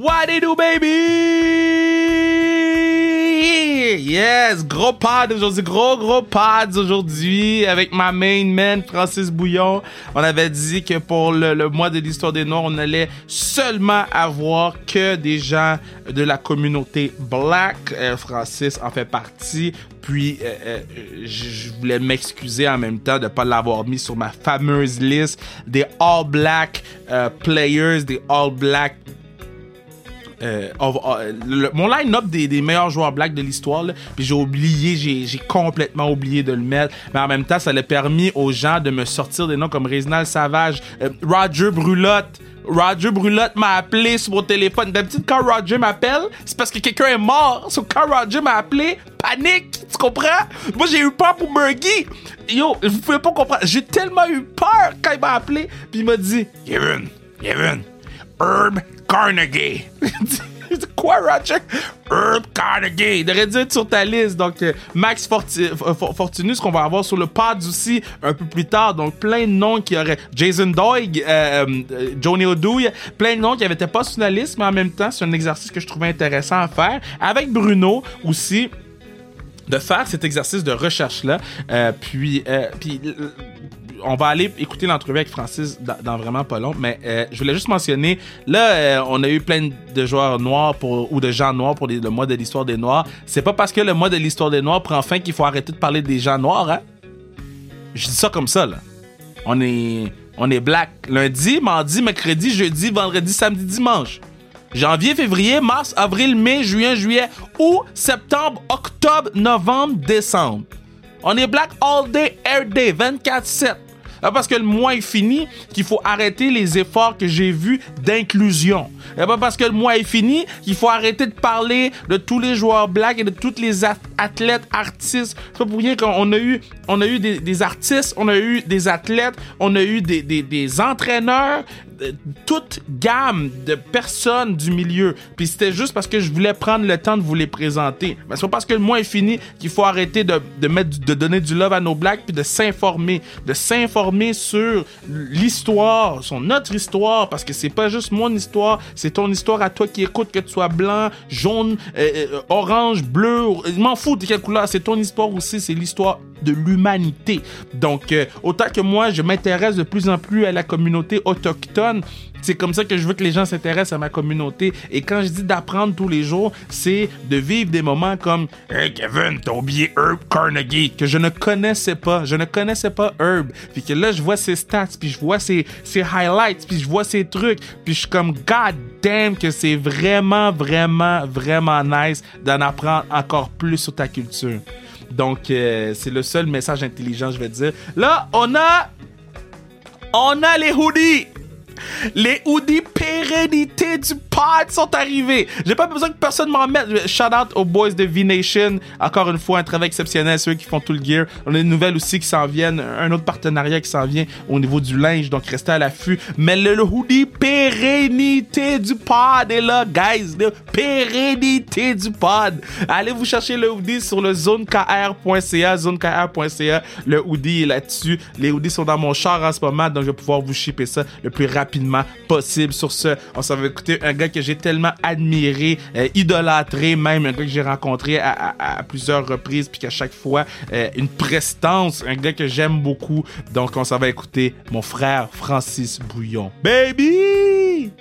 What you do, baby? Yes, gros pad aujourd'hui, gros gros pads aujourd'hui avec ma main man Francis Bouillon. On avait dit que pour le, le mois de l'histoire des Noirs, on allait seulement avoir que des gens de la communauté black. Euh, Francis en fait partie. Puis, euh, euh, je voulais m'excuser en même temps de ne pas l'avoir mis sur ma fameuse liste des All Black Players, des All Black euh, euh, mon line-up des, meilleurs joueurs black de l'histoire, puis j'ai oublié, j'ai, complètement oublié de le mettre, mais en même temps, ça l'a permis aux gens de me sortir des noms comme Réginald Savage, euh, Roger Brulotte. Roger Brulotte m'a appelé sur mon téléphone. D'habitude, quand Roger m'appelle, c'est parce que quelqu'un est mort. So, quand Roger m'a appelé, panique, tu comprends? Moi, j'ai eu peur pour Murgy. Yo, vous pouvez pas comprendre. J'ai tellement eu peur quand il m'a appelé, puis il m'a dit, Kevin, Kevin, Herb Carnegie. Quoi, Roger? Herb Carnegie. Il aurait dû être sur ta liste. Donc, euh, Max Fortunus, qu'on va avoir sur le pod aussi un peu plus tard. Donc, plein de noms qui auraient. Jason Doig, euh, euh, Johnny O'Douille, plein de noms qui n'étaient pas sur la liste, mais en même temps, c'est un exercice que je trouvais intéressant à faire. Avec Bruno aussi de faire cet exercice de recherche-là. Euh, puis, puis on va aller écouter l'entrevue avec Francis dans, vraiment pas long, mais euh, je voulais juste mentionner, là, euh, on a eu plein de joueurs noirs pour, ou de gens noirs pour le mois de l'histoire des Noirs. C'est pas parce que le mois de l'histoire des Noirs prend fin qu'il faut arrêter de parler des gens noirs, hein? Je dis ça comme ça, là. On est, on est black. Lundi, mardi, mercredi, jeudi, vendredi, samedi, dimanche. Janvier, février, mars, avril, mai, juin, juillet, août, septembre, octobre, novembre, décembre. On est black all day, every day, 24-7. Ah, Parce que le mois est fini qu'il faut arrêter les efforts que j'ai vus d'inclusion. Pas parce que le mois est fini qu'il faut arrêter de parler de tous les joueurs blacks et de tous les ath- athlètes, artistes. C'est pas pour rien qu'on a eu, on a eu des, artistes, on a eu des athlètes, on a eu des, des, des entraîneurs, de- toute gamme de personnes du milieu. Puis c'était juste parce que je voulais prendre le temps de vous les présenter. Mais c'est pas parce que le mois est fini qu'il faut arrêter de, de mettre, de donner du love à nos blacks puis de s'informer, de s'informer sur l'histoire, sur notre histoire, parce que c'est pas juste mon histoire, c'est ton histoire à toi qui écoute, que tu sois blanc, jaune, euh, euh, orange, bleu, je m'en fous de quelle couleur, c'est ton histoire aussi, c'est l'histoire de l'humanité. Donc, euh, autant que moi, je m'intéresse de plus en plus à la communauté autochtone, c'est comme ça que je veux que les gens s'intéressent à ma communauté. Et quand je dis d'apprendre tous les jours, c'est de vivre des moments comme Hey Kevin, t'as oublié Herb Carnegie, que je ne connaissais pas. Je ne connaissais pas Herb. Puis que là, je vois ses stats, puis je vois ses, ses highlights, puis je vois ses trucs. Puis je suis comme God damn que c'est vraiment, vraiment, vraiment nice d'en apprendre encore plus sur ta culture. Donc, euh, c'est le seul message intelligent, je vais dire. Là, on a. On a les hoodies! Les hoodies pérennité du pod sont arrivés. J'ai pas besoin que personne m'en mette. Shout out aux boys de V-Nation. Encore une fois, un travail exceptionnel. Ceux qui font tout le gear. On a une nouvelle aussi qui s'en viennent. Un autre partenariat qui s'en vient au niveau du linge. Donc, restez à l'affût. Mais le, hoodie pérennité du pod est là, guys. Le pérennité du pod. Allez vous chercher le hoodie sur le zonekr.ca. Zonekr.ca. Le hoodie est là-dessus. Les hoodies sont dans mon char en ce moment. Donc, je vais pouvoir vous shipper ça le plus rapidement possible. Sur ce, on s'en va écouter un gars que j'ai tellement admiré, euh, idolâtré même, un gars que j'ai rencontré à plusieurs reprises, puis qu'à chaque fois, euh, une prestance, un gars que j'aime beaucoup. Donc, on s'en va écouter mon frère Francis Bouillon. Baby!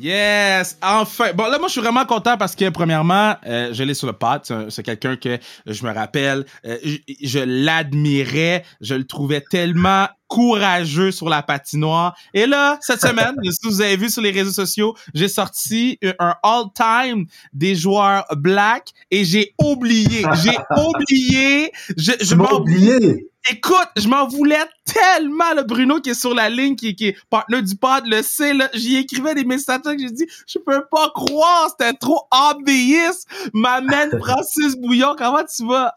Yes, enfin. Bon, là, moi, je suis vraiment content parce que, premièrement, euh, je l'ai sur le pod. C'est un- C'est quelqu'un que je me rappelle. euh, je je l'admirais. Je le trouvais tellement courageux sur la patinoire. Et là, cette semaine, si vous avez vu sur les réseaux sociaux, j'ai sorti un all-time des joueurs black et j'ai oublié. J'ai oublié. Je, je m'en oublié. Écoute, je m'en voulais tellement, le Bruno qui est sur la ligne, qui, qui est partenaire du pod, le sait, là. J'y écrivais des messages que j'ai dit, je peux pas croire, c'était trop obvious. M'amène Francis Bouillon, comment tu vas?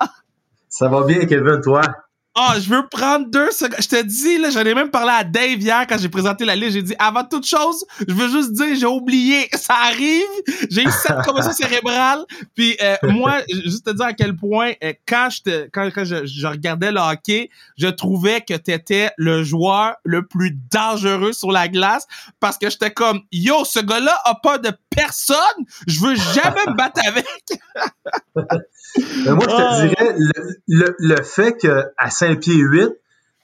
Ça va bien, Kevin, toi? Oh, je veux prendre deux secondes. Je te dis, là, j'en ai même parlé à Dave hier quand j'ai présenté la liste. J'ai dit, avant toute chose, je veux juste dire, j'ai oublié. Ça arrive. J'ai eu cette commotion cérébrale. Puis, euh, moi, juste te dire à quel point, euh, quand je te, quand, quand je, je, regardais le hockey, je trouvais que t'étais le joueur le plus dangereux sur la glace parce que j'étais comme, yo, ce gars-là a pas de personne. Je veux jamais me battre avec. moi, je te ah. dirais, le, le, le fait que à 5 pieds 8,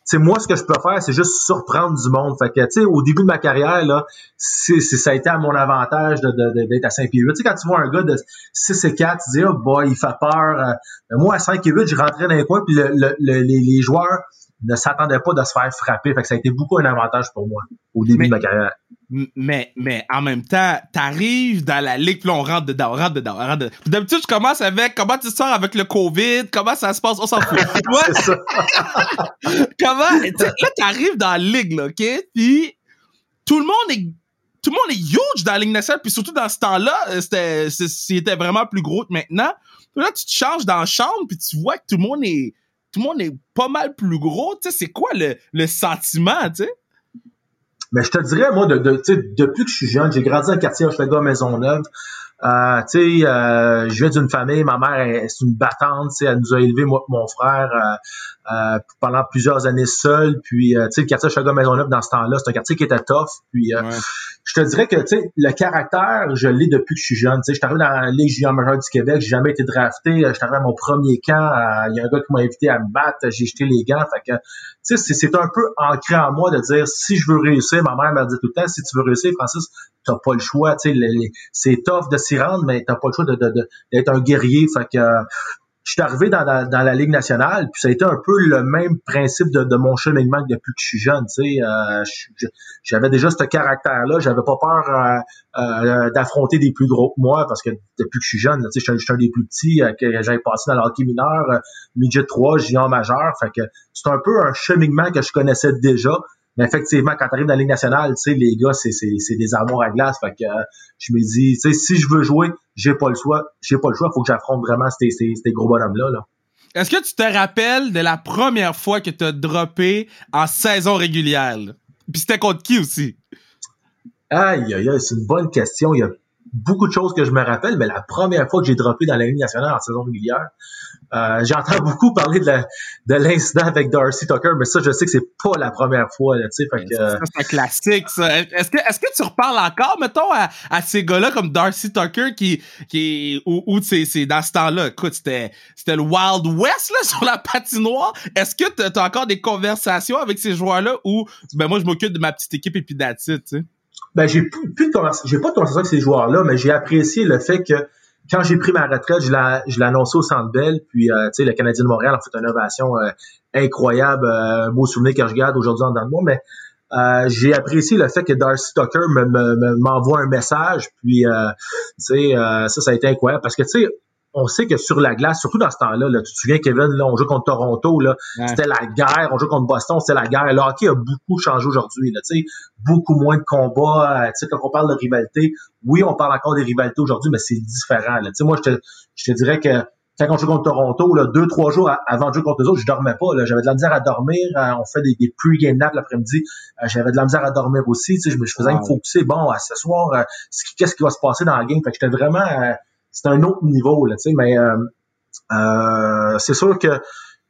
c'est moi ce que je peux faire c'est juste surprendre du monde fait que tu sais au début de ma carrière là c'est ça a été à mon avantage d'être de, de, à 5 pieds 8 tu sais quand tu vois un gars de 6 et 4 tu dis oh boy il fait peur euh, moi à 5 et 8 je rentrais dans les coins puis le, les, les, joueurs ne s'attendaient pas de se faire frapper fait que ça a été beaucoup un avantage pour moi au début de ma carrière mais, mais en même temps, t'arrives dans la ligue, puis on rentre dedans, on rentre dedans, on rentre dedans. D'habitude, je commence avec comment tu sors avec le COVID, comment ça se passe, on s'en fout. comment, là, t'arrives dans la ligue, là, OK? Puis tout le monde est tout le monde est huge dans la Ligue nationale, puis surtout dans ce temps-là, euh, c'était, c'était vraiment plus gros que maintenant. Puis là, tu te changes dans la chambre, puis tu vois que tout le monde est, tout le monde est pas mal plus gros. Tu sais, c'est quoi le, le sentiment, tu sais? Mais je te dirais, moi, de, de, depuis que je suis jeune, j'ai grandi le quartier Hochelaga Maisonneuve. Euh, tu sais, euh, je viens d'une famille, ma mère est, une battante, elle nous a élevés, moi et mon frère, euh, euh, pendant plusieurs années seuls. Puis, tu sais, le quartier Hochelaga Maisonneuve, dans ce temps-là, c'est un quartier qui était tough. Puis, je te dirais que, tu sais, le caractère, je l'ai depuis que je suis jeune. Tu sais, je suis arrivé dans la Ligue junior majeure du Québec, j'ai jamais été drafté. Je suis arrivé à mon premier camp, il y a un gars qui m'a invité à me battre, j'ai jeté les gants. Fait que, c'est un peu ancré en moi de dire, si je veux réussir, ma mère m'a dit tout le temps, si tu veux réussir, Francis, t'as pas le choix. Tu c'est tough de s'y rendre, mais t'as pas le choix d'être un guerrier. Fait que, je suis arrivé dans la, dans la, Ligue nationale, puis ça a été un peu le même principe de, de mon cheminement depuis que je suis jeune. Tu sais, euh, j'avais déjà ce caractère-là, j'avais pas peur euh, euh, d'affronter des plus gros que moi, parce que depuis que je suis jeune, tu sais, je suis un des plus petits que j'avais passé dans l'hockey mineur, midget 3, junior majeur. Fait que c'est un peu un cheminement que je connaissais déjà. Mais effectivement, quand tu arrives dans la Ligue nationale, tu sais, les gars, c'est, des amours à glace. Fait que euh, je me dis, tu sais, si je veux jouer, j'ai pas le choix. J'ai pas le choix, faut que j'affronte vraiment ces, ces, ces gros bonhommes-là. Là. Est-ce que tu te rappelles de la première fois que tu as droppé en saison régulière? Puis c'était contre qui aussi? Aïe, aïe, aïe, c'est une bonne question. Il y a beaucoup de choses que je me rappelle, mais la première fois que j'ai droppé dans la Ligue nationale en saison régulière, euh, j'entends beaucoup parler de, l'incident avec Darcy Tucker, mais ça, je sais que c'est pas la première fois. C'est un classique, ça. Est-ce que, tu reparles encore, mettons, à, à ces gars-là comme Darcy Tucker qui, qui ou, ou c'est, dans ce temps-là, écoute, c'était, le Wild West là, sur la patinoire. Est-ce que tu as encore des conversations avec ces joueurs-là ou ben moi je m'occupe de ma petite équipe et puis tu sais? Ben j'ai plus, de conversation, j'ai pas de conversation avec ces joueurs-là, mais j'ai apprécié le fait que quand j'ai pris ma retraite, je l'ai annoncé au Centre Bell, puis euh, tu sais, le Canadien de Montréal a fait une innovation euh, incroyable, euh, beau souvenir que je garde aujourd'hui en dans le mois, mais j'ai apprécié le fait que Darcy Tucker m'envoie me, un message, puis tu sais, ça, ça a été incroyable, parce que tu sais, on sait que sur la glace, surtout dans ce temps-là, là, tu te souviens, Kevin, là, on joue contre Toronto, là, c'était la guerre, on joue contre Boston, c'était la guerre. Le hockey a beaucoup changé aujourd'hui, là, beaucoup moins de combats. Euh, quand on parle de rivalité, oui, on parle encore des rivalités aujourd'hui, mais c'est différent. Là. Moi, je te, je te dirais que quand on joue contre Toronto, là, deux, trois jours avant de jouer contre eux autres, je dormais pas. J'avais de la misère à dormir. Euh, on fait des, des pre-game naps l'après-midi. Euh, j'avais de la misère à dormir aussi. Je me je faisais wow. me focuser. Bon, ce soir, qu'est-ce qui va se passer dans la game? Fait que j'étais vraiment c'est un autre niveau, là, tu sais, mais euh, euh, c'est sûr que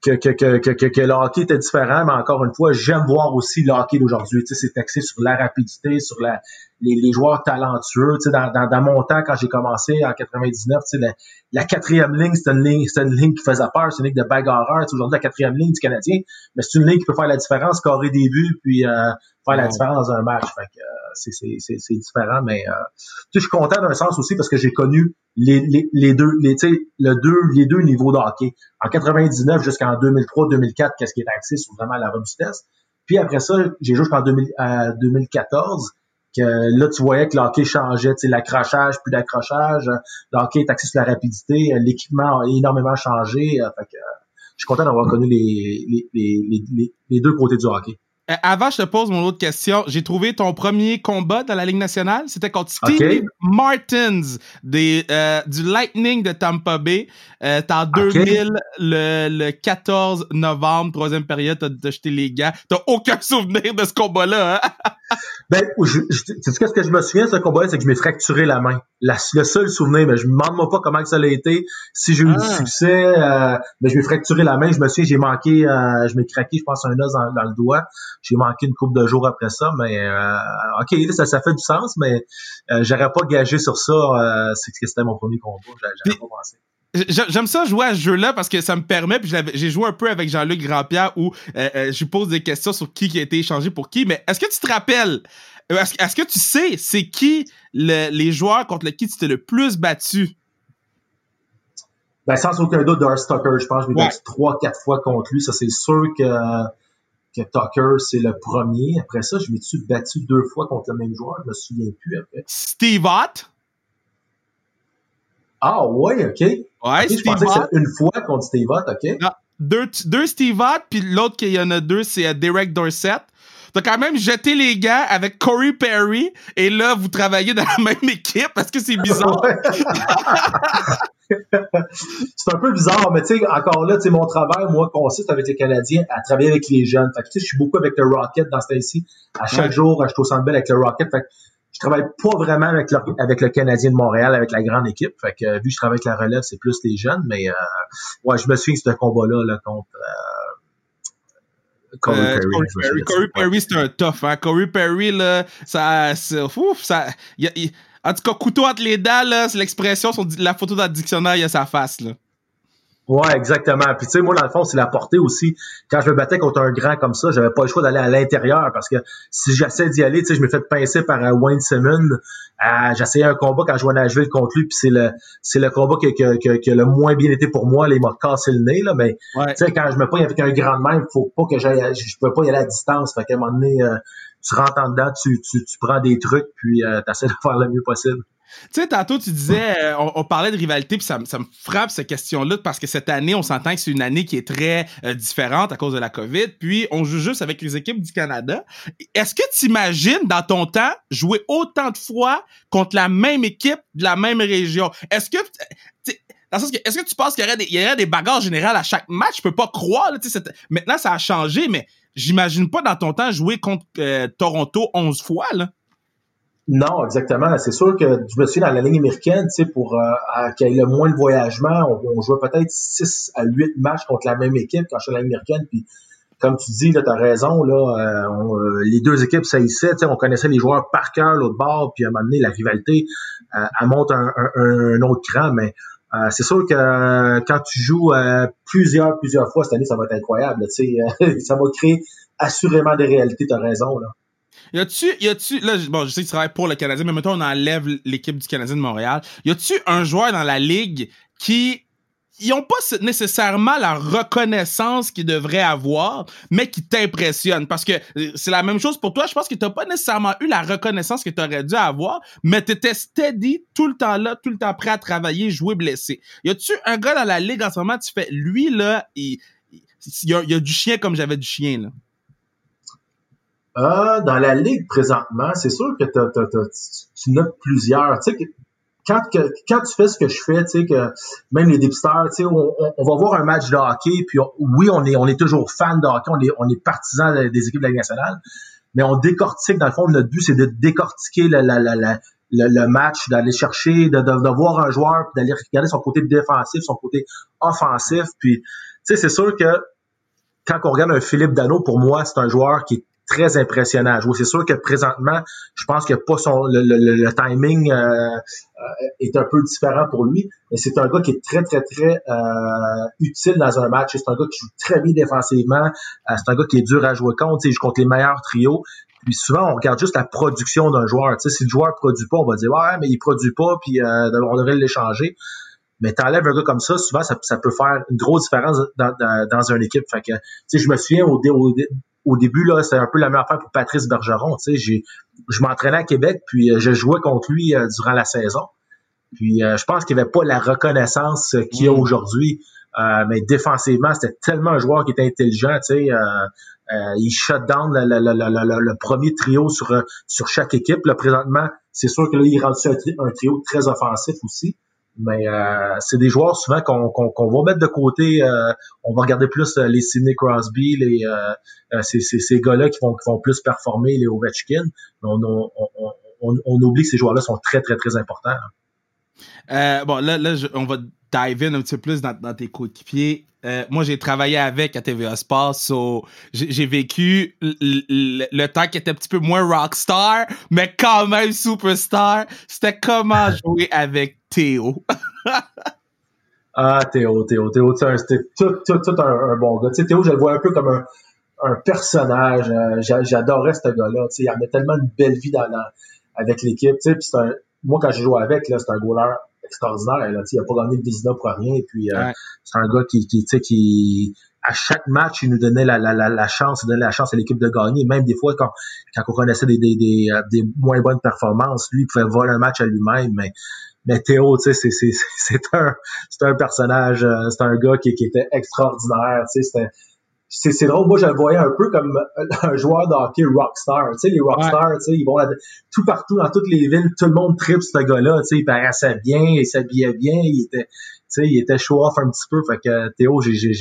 que, que, que, que, le hockey était différent, mais encore une fois, j'aime voir aussi le hockey d'aujourd'hui. Tu sais, c'est axé sur la rapidité, sur la, les, les joueurs talentueux. Tu sais, dans, dans, dans mon temps, quand j'ai commencé en 99, tu sais, la, la quatrième ligne, c'était une ligne, c'était une ligne qui faisait peur, c'est une ligne de bagarreur. Tu sais, aujourd'hui, la quatrième ligne du Canadien, mais c'est une ligne qui peut faire la différence, carré début, puis euh, faire la différence dans un match. Fait que euh, c'est, c'est, c'est, c'est différent, mais euh, je suis content d'un sens aussi parce que j'ai connu les, les, les deux, les, le deux, les deux niveaux de hockey. En 99 jusqu'en 2003-2004, qu'est-ce qui est axé sur vraiment la robustesse. Puis après ça, j'ai joué jusqu'en 2014 que là, tu voyais que l'hockey changeait, tu sais, l'accrochage, plus d'accrochage, l'hockey est axé sur la rapidité, l'équipement a énormément changé. Fait que, je suis content d'avoir connu les, les, les, les, deux côtés du hockey. Euh, avant, je te pose mon autre question. J'ai trouvé ton premier combat dans la Ligue nationale. C'était contre Steve Martins des, euh, du Lightning de Tampa Bay. Euh, T'es en 2000, le, le 14 novembre, troisième période, t'as jeté les gars. T'as aucun souvenir de ce combat-là, hein? Ben, je, je, ce que je me souviens de ce combat c'est que je m'ai fracturé la main. le seul souvenir, mais je me demande pas comment ça a été, si j'ai eu du ah. succès, euh, mais je m'ai fracturé la main. Je me souviens, j'ai manqué, euh, je m'ai craqué, je pense, un os dans, le doigt. J'ai manqué une couple de jours après ça, mais euh, ok, ça, ça fait du sens, mais euh, j'aurais pas gagé sur ça. Euh, c'est que c'était mon premier combat. J'aurais pas pensé. J'aime ça jouer à ce jeu-là parce que ça me permet, puis j'ai joué un peu avec Jean-Luc Grandpierre où euh, euh, je lui pose des questions sur qui qui a été échangé pour qui, mais est-ce que tu te rappelles, euh, est-ce que tu sais c'est qui les joueurs contre lesquels tu t'es le plus battu? Ben, sans aucun doute, Darcy Tucker, je pense que je m'ai battu trois, quatre fois contre lui. Ça, c'est sûr que, que Tucker, c'est le premier. Après ça, je m'ai-tu battu deux fois contre le même joueur? Je me souviens plus après. Steve Ott? Ah ouais, ok. Ouais, Steve je pensais que c'était une fois contre Steve Ott, ok. deux, deux Steve Ott, puis l'autre qu'il y en a deux, c'est euh, Derek Dorset. T'as quand même jeté les gars avec Corey Perry et là, vous travaillez dans la même équipe parce que c'est bizarre. c'est un peu bizarre, mais tu sais, encore là, tu sais, mon travail, moi, consiste avec les Canadiens à travailler avec les jeunes. Fait que tu sais, je suis beaucoup avec le Rocket dans ce temps-ci. À chaque jour, je suis au Centre avec le Rocket. Fait que je travaille pas vraiment avec le, avec le Canadien de Montréal, avec la grande équipe. Fait que vu que je travaille avec la relève, c'est plus les jeunes, mais euh, ouais, je me souviens de ce combat-là là, contre. Euh, Corey euh, Perry. Corey Perry, c'est un tough, hein. Corey Perry, là, ça. Ouf, ça en tout cas, couteau entre les dents, là, c'est l'expression, la photo dans le dictionnaire, il y a sa face, là. Ouais, exactement. Puis tu sais, moi, dans le fond, c'est la portée aussi. Quand je me battais contre un grand comme ça, j'avais pas le choix d'aller à l'intérieur parce que si j'essaie d'y aller, tu sais, je me fais pincer par euh, Wayne Simmons. Euh, j'essayais un combat quand je jouais à Nashville contre lui, puis c'est le c'est le combat qui, qui, qui, a le moins bien été pour moi. Là, il m'a cassé le nez, là, mais tu sais, quand je me pogne avec un grand même, faut pas que j'aille, je peux pas y aller à distance. Fait qu'à un moment donné, euh, tu rentres en dedans, tu, tu, tu prends des trucs, puis euh, tu essaies de faire le mieux possible. Tu sais, tantôt, tu disais, euh, on, parlait de rivalité, puis ça, me frappe cette question-là, parce que cette année, on s'entend que c'est une année qui est très euh, différente à cause de la COVID, puis on joue juste avec les équipes du Canada. Est-ce que tu imagines, dans ton temps, jouer autant de fois contre la même équipe de la même région? Est-ce que... est-ce que tu penses qu'il y aurait des, y aurait bagarres générales à chaque match? Je peux pas croire. Là, maintenant, ça a changé, mais j'imagine pas dans ton temps jouer contre euh, Toronto 11 fois. Là. Non, exactement. C'est sûr que je me suis dans la ligne américaine, tu sais, pour euh, qu'il y ait le moins de voyagement, on, jouait peut-être 6 à 8 matchs contre la même équipe quand je suis dans la ligne américaine. Puis, comme tu dis, là, t'as raison, là, euh, euh, les deux équipes saillissaient, tu sais, on connaissait les joueurs par cœur, l'autre bord, puis à un moment donné, la rivalité, elle monte un, un, autre cran, mais c'est sûr que quand tu joues plusieurs, plusieurs fois cette année, ça va être incroyable. Tu sais, ça va créer assurément des réalités, tu as raison. Là. Y a-tu, y a-tu, là, bon, je sais que tu travailles pour le Canadien, mais maintenant on enlève l'équipe du Canadien de Montréal. Y a-tu un joueur dans la ligue qui, ils ont pas nécessairement la reconnaissance qu'ils devraient avoir, mais qui t'impressionne? Parce que euh, c'est la même chose pour toi. Je pense que t'as pas nécessairement eu la reconnaissance que tu aurais dû avoir, mais t'étais steady tout le temps là, tout le temps prêt à travailler, jouer blessé. Y a-tu un gars dans la ligue en ce moment, tu fais, lui, là, y, a, il y a du chien comme j'avais du chien, là? Euh, dans la ligue présentement, c'est sûr que tu notes plusieurs. Tu sais, quand, quand tu fais ce que je fais, tu sais, que même les dépisteurs, tu sais, on, va voir un match de hockey, puis oui, on est, on est toujours fan de hockey, on est, on est partisan des équipes de la Ligue nationale, mais on décortique, dans le fond, notre but, c'est de décortiquer le, le, match, d'aller chercher, de, de, voir un joueur, puis d'aller regarder son côté défensif, son côté offensif, puis, tu sais, c'est sûr que quand on regarde un Philippe Dano, pour moi, c'est un joueur qui est très impressionnant. C'est sûr que présentement, je pense que pas son le, timing euh, euh, est un peu différent pour lui, mais c'est un gars qui est très très très euh, utile dans un match. C'est un gars qui joue très bien défensivement. c'est un gars qui est dur à jouer contre. Il joue contre les meilleurs trios. Puis souvent, on regarde juste la production d'un joueur. Si le joueur produit pas, on va dire ouais, mais il produit pas, puis on devrait l'échanger. Mais t'enlèves un gars comme ça, souvent ça, peut faire une grosse différence dans, une équipe. Je me souviens au, au, au début, là, c'était un peu la même affaire pour Patrice Bergeron. Tu sais, je m'entraînais à Québec, puis euh, je jouais contre lui euh, durant la saison. Puis euh, je pense qu'il n'y avait pas la reconnaissance qu'il y a mm. aujourd'hui. Euh, mais défensivement, c'était tellement un joueur qui était intelligent, tu sais. il shut down le, premier trio sur, sur chaque équipe. Là, présentement, c'est sûr que là, il rend un, un trio très offensif aussi. Mais euh, c'est des joueurs souvent qu'on qu'on va mettre de côté. Euh, on va regarder plus euh, les Sidney Crosby, les ces, ces, ces gars-là qui vont, qui vont plus performer, les Ovechkin. On, on, on, on oublie que ces joueurs-là sont très, très, très importants. bon, là, là on va dive in un petit peu plus dans, dans tes coéquipiers. Euh, moi, j'ai travaillé avec à TVA Sports, so j'ai vécu le temps qui était un petit peu moins rockstar, mais quand même superstar. C'était comment jouer avec Théo? ah, Théo, Théo, Théo, c'était tout, tout, tout un, bon gars. Tu sais, Théo, je le vois un peu comme un, un personnage. Euh, j'adorais ce gars-là. Tu sais, il avait tellement une belle vie dans, avec l'équipe. Tu sais, un, moi, quand j'ai joué avec, c'est un goaler extraordinaire. Là, il n'a pas gagné le Vizina pour rien. Puis euh, c'est un gars qui, qui, qui à chaque match, il nous donnait la, la, la, chance, il donnait la chance à l'équipe de gagner. Même des fois, quand, quand on connaissait des, des, des, euh, des moins bonnes performances, lui, il pouvait voler un match à lui-même. Mais, mais Théo, tu sais, c'est un, un personnage, euh, c'est un gars qui, qui était extraordinaire. Tu sais, c'était c'est drôle, moi je le voyais un peu comme un joueur de hockey rockstar. Tu sais, les rockstars, tu sais, ils vont tout partout dans toutes les villes, tout le monde tripe ce gars-là. Tu sais, il paraissait bien, il s'habillait bien, il était, tu sais, il était show off un petit peu. Fait que Théo, j'ai j'ai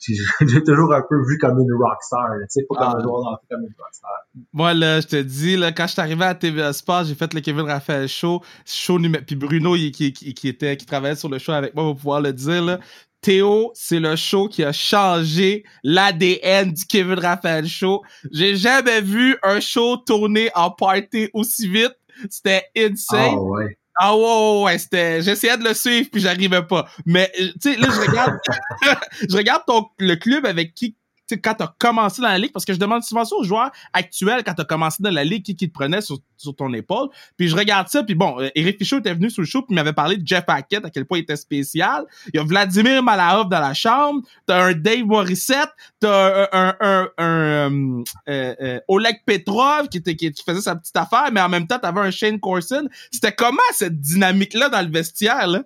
j'ai toujours un peu vu comme une rockstar, tu sais, pas comme un ah. joueur de hockey, comme une rockstar. Moi, là, je te dis, là, quand je suis arrivé à TV Sport, j'ai fait le Kevin Raphaël Show, show puis Bruno, qui, qui, qui, était, qui travaillait sur le show avec moi, va pouvoir le dire, là. Théo, c'est le show qui a changé l'ADN du Kevin Raphaël Show. J'ai jamais vu un show tourner en party aussi vite. C'était insane. Ah ouais. Ah ouais, ouais, c'était. J'essayais de le suivre puis j'arrivais pas. Mais tu sais, là, je regarde, je regarde ton, le club avec qui quand tu as commencé dans la ligue, parce que je demande souvent ça aux joueurs actuels quand tu as commencé dans la ligue, qui, qui te prenait sur, sur, ton épaule? Puis je regarde ça, puis bon, euh, Eric Fichaud était venu sur le show, puis il m'avait parlé de Jeff Hackett, à quel point il était spécial. Il y a Vladimir Malahov dans la chambre, t'as un Dave Morissette, t'as un, un, un, euh, euh, Oleg Petrov qui, était, qui, faisait sa petite affaire, mais en même temps, t'avais un Shane Corson. C'était comment cette dynamique-là dans le vestiaire, là?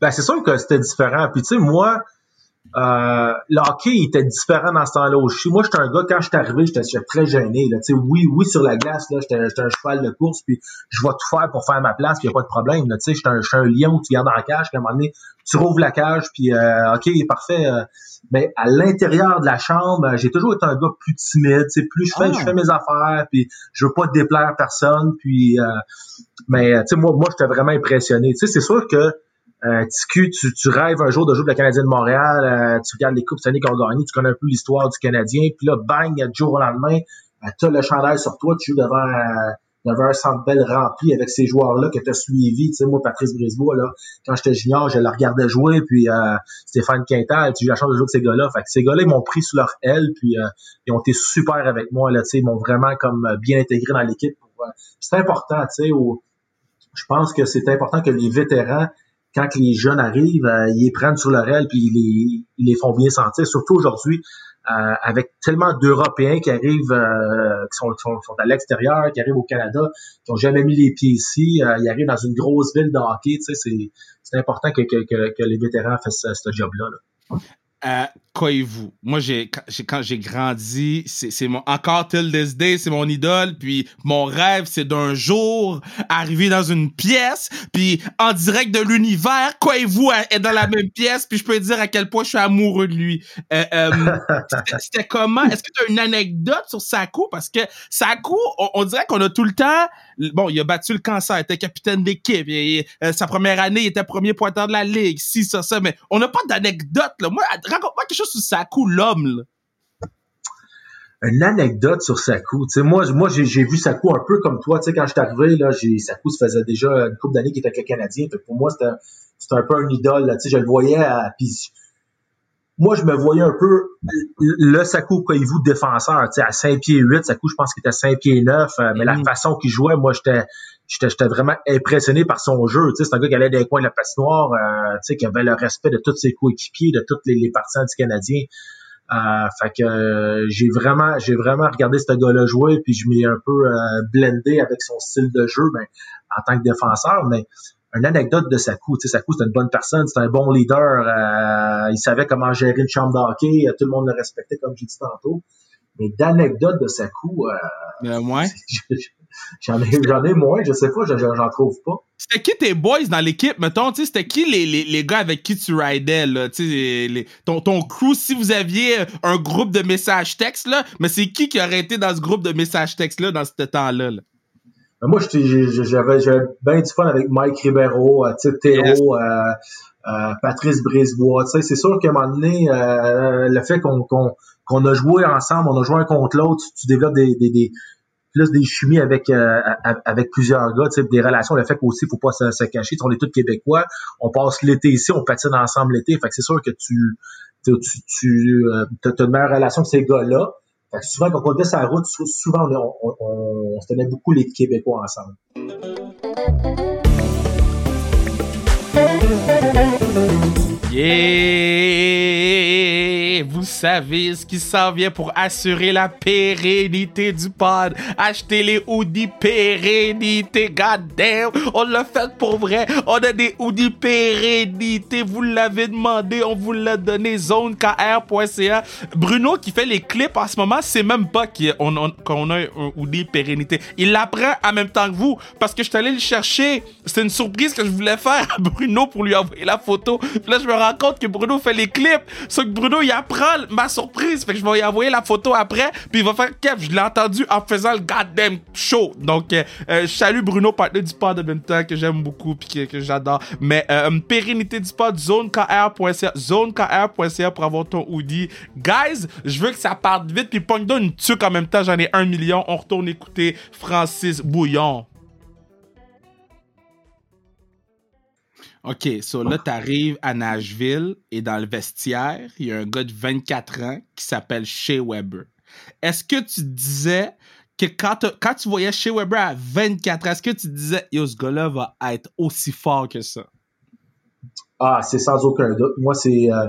Ben, c'est sûr que c'était différent. Puis tu sais, moi, euh, le hockey était différent dans ce temps-là. Moi, j'étais un gars, quand j'étais arrivé, j'étais très gêné. Là. oui, oui, sur la glace, là, j'étais, un cheval de course, puis je vais tout faire pour faire ma place, puis il n'y a pas de problème. Là, j'étais, un, j'étais un lion tu gardes dans la cage, puis à un moment donné, tu rouvres la cage, puis euh, OK, parfait. Euh, mais à l'intérieur de la chambre, j'ai toujours été un gars plus timide, plus je fais, je ah. fais mes affaires, puis je veux pas déplaire personne, puis euh, mais moi, moi j'étais vraiment impressionné. C'est sûr que euh, tu, tu, rêves un jour de jouer pour le Canadien de Montréal, euh, tu regardes les coupes cette année qu'on a gagné, tu connais un peu l'histoire du Canadien, puis là, bang, du jour au lendemain, euh, tu as le chandail sur toi, tu joues devant, euh, devant un centre belle rempli avec ces joueurs-là que tu as suivis. Tu sais, moi, Patrice Brisebois, là, quand j'étais junior, je le regardais jouer, puis euh, Stéphane Quintal, tu eu la chance de jouer avec ces gars-là. Fait ces gars-là, ils m'ont pris sous leur aile, puis ils ont été super avec moi, là, tu sais, ils m'ont vraiment comme bien intégré dans l'équipe. C'est important, tu sais, je pense que c'est important que les vétérans quand les jeunes arrivent, euh, ils les prennent sur leur aile puis ils les, font bien sentir. Surtout aujourd'hui, euh, avec tellement d'Européens qui arrivent, euh, qui sont, à l'extérieur, qui arrivent au Canada, qui n'ont jamais mis les pieds ici, ils arrivent dans une grosse ville de hockey. Tu c'est important que, les vétérans fassent ce, job-là. Là à vous Moi, j'ai quand j'ai grandi, c'est mon encore till this day, c'est mon idole. Puis mon rêve, c'est d'un jour arriver dans une pièce, puis en direct de l'univers, vous est dans la même pièce, puis je peux dire à quel point je suis amoureux de lui. Euh, euh, C'était comment? Est-ce que tu as une anecdote sur Saku? Parce que Saku, on, on dirait qu'on a tout le temps. Bon, il a battu le cancer, il était capitaine d'équipe. Euh, sa première année, il était premier pointeur de la ligue. Si ça, ça, mais on n'a pas d'anecdote là. Moi, raconte-moi quelque chose sur Saku, l'homme, Une anecdote sur Saku. Tu moi, moi j'ai vu Saku un peu comme toi. Tu sais, quand je suis arrivé, là, Saku se faisait déjà une couple d'années qu'il était avec le Canadien. pour moi, c'était un peu un idole. Tu sais, je le voyais à, moi, je me voyais un peu le Saku vous défenseur, tu sais, à 5 pieds 8, Saku, je pense qu'il était à 5 pieds 9, euh, mais la mm. façon qu'il jouait, moi, j'étais j'étais vraiment impressionné par son jeu. Tu sais, c'est un gars qui allait dans les coins de la patinoire, euh, tu sais, qui avait le respect de tous ses coéquipiers, de tous les, les partisans du Canadien. Euh, fait que euh, j'ai vraiment j'ai vraiment regardé ce gars-là jouer puis je m'ai un peu blendé avec son style de jeu ben, en tant que défenseur mais une anecdote de Sakou. Tu sais, Sakou, c'est une bonne personne, c'est un bon leader. Euh, il savait comment gérer une chambre d'hockey. Tout le monde le respectait, comme j'ai dit tantôt. Mais d'anecdotes de Sakou, euh, euh ouais. J'en ai, j'en ai moins, je sais pas, j'en trouve pas. C'était qui tes boys dans l'équipe, mettons, tu sais, c'était qui les, les, les, gars avec qui tu ridais, là, tu sais, les, ton, ton crew, si vous aviez un groupe de messages textes, là, mais c'est qui qui aurait été dans ce groupe de messages textes, là, dans ce temps-là, là? Ben, moi, j'avais, bien du fun avec Mike Ribeiro, euh, Théo, euh, euh, Patrice Brisebois, c'est sûr qu'à un moment donné, euh, le fait qu'on, qu'on, qu'on a joué ensemble, on a joué un contre l'autre, tu, développes des, des, des plus des chimies avec euh, avec plusieurs gars, des relations, le fait qu'aussi, faut pas se, cacher. On est tous québécois, on passe l'été ici, on patine ensemble l'été. C'est sûr que tu tu, tu euh, une meilleure relation que ces gars-là. Souvent, quand on était la route, souvent, on, on, on, se tenait beaucoup les Québécois ensemble. Yeah! Vous savez ce qui s'en vient pour assurer la pérennité du pod. Achetez les hoodies pérennité, goddamn! On l'a fait pour vrai. On a des hoodies pérennité. Vous l'avez demandé, on vous l'a donné. zonekr.ca. Bruno qui fait les clips en ce moment, c'est même pas qu'on a, a un hoodie pérennité. Il l'apprend en même temps que vous parce que je suis allé le chercher. C'est une surprise que je voulais faire à Bruno pour lui envoyer la photo. là, je me compte que Bruno fait les clips. Sauf que Bruno, il apprend ma surprise. Fait que je vais lui envoyer la photo après. Puis il va faire Kev, je l'ai entendu en faisant le goddamn show. Donc, euh, euh salut Bruno, partenaire du pod de même temps que j'aime beaucoup puis que, j'adore. Mais euh, pérennité du pod, zonekr.ca, zonekr.ca pour avoir ton hoodie. Guys, je veux que ça parte vite. Puis pogne une tuque en même temps. J'en ai un million. On retourne écouter Francis Bouillon. OK, so là, t'arrives à Nashville et dans le vestiaire, il y a un gars de 24 ans qui s'appelle Shea Weber. Est-ce que tu disais que quand, quand tu voyais Shea Weber à 24 ans, est-ce que tu disais, yo, ce gars-là va être aussi fort que ça? Ah, c'est sans aucun doute. Moi, c'est euh,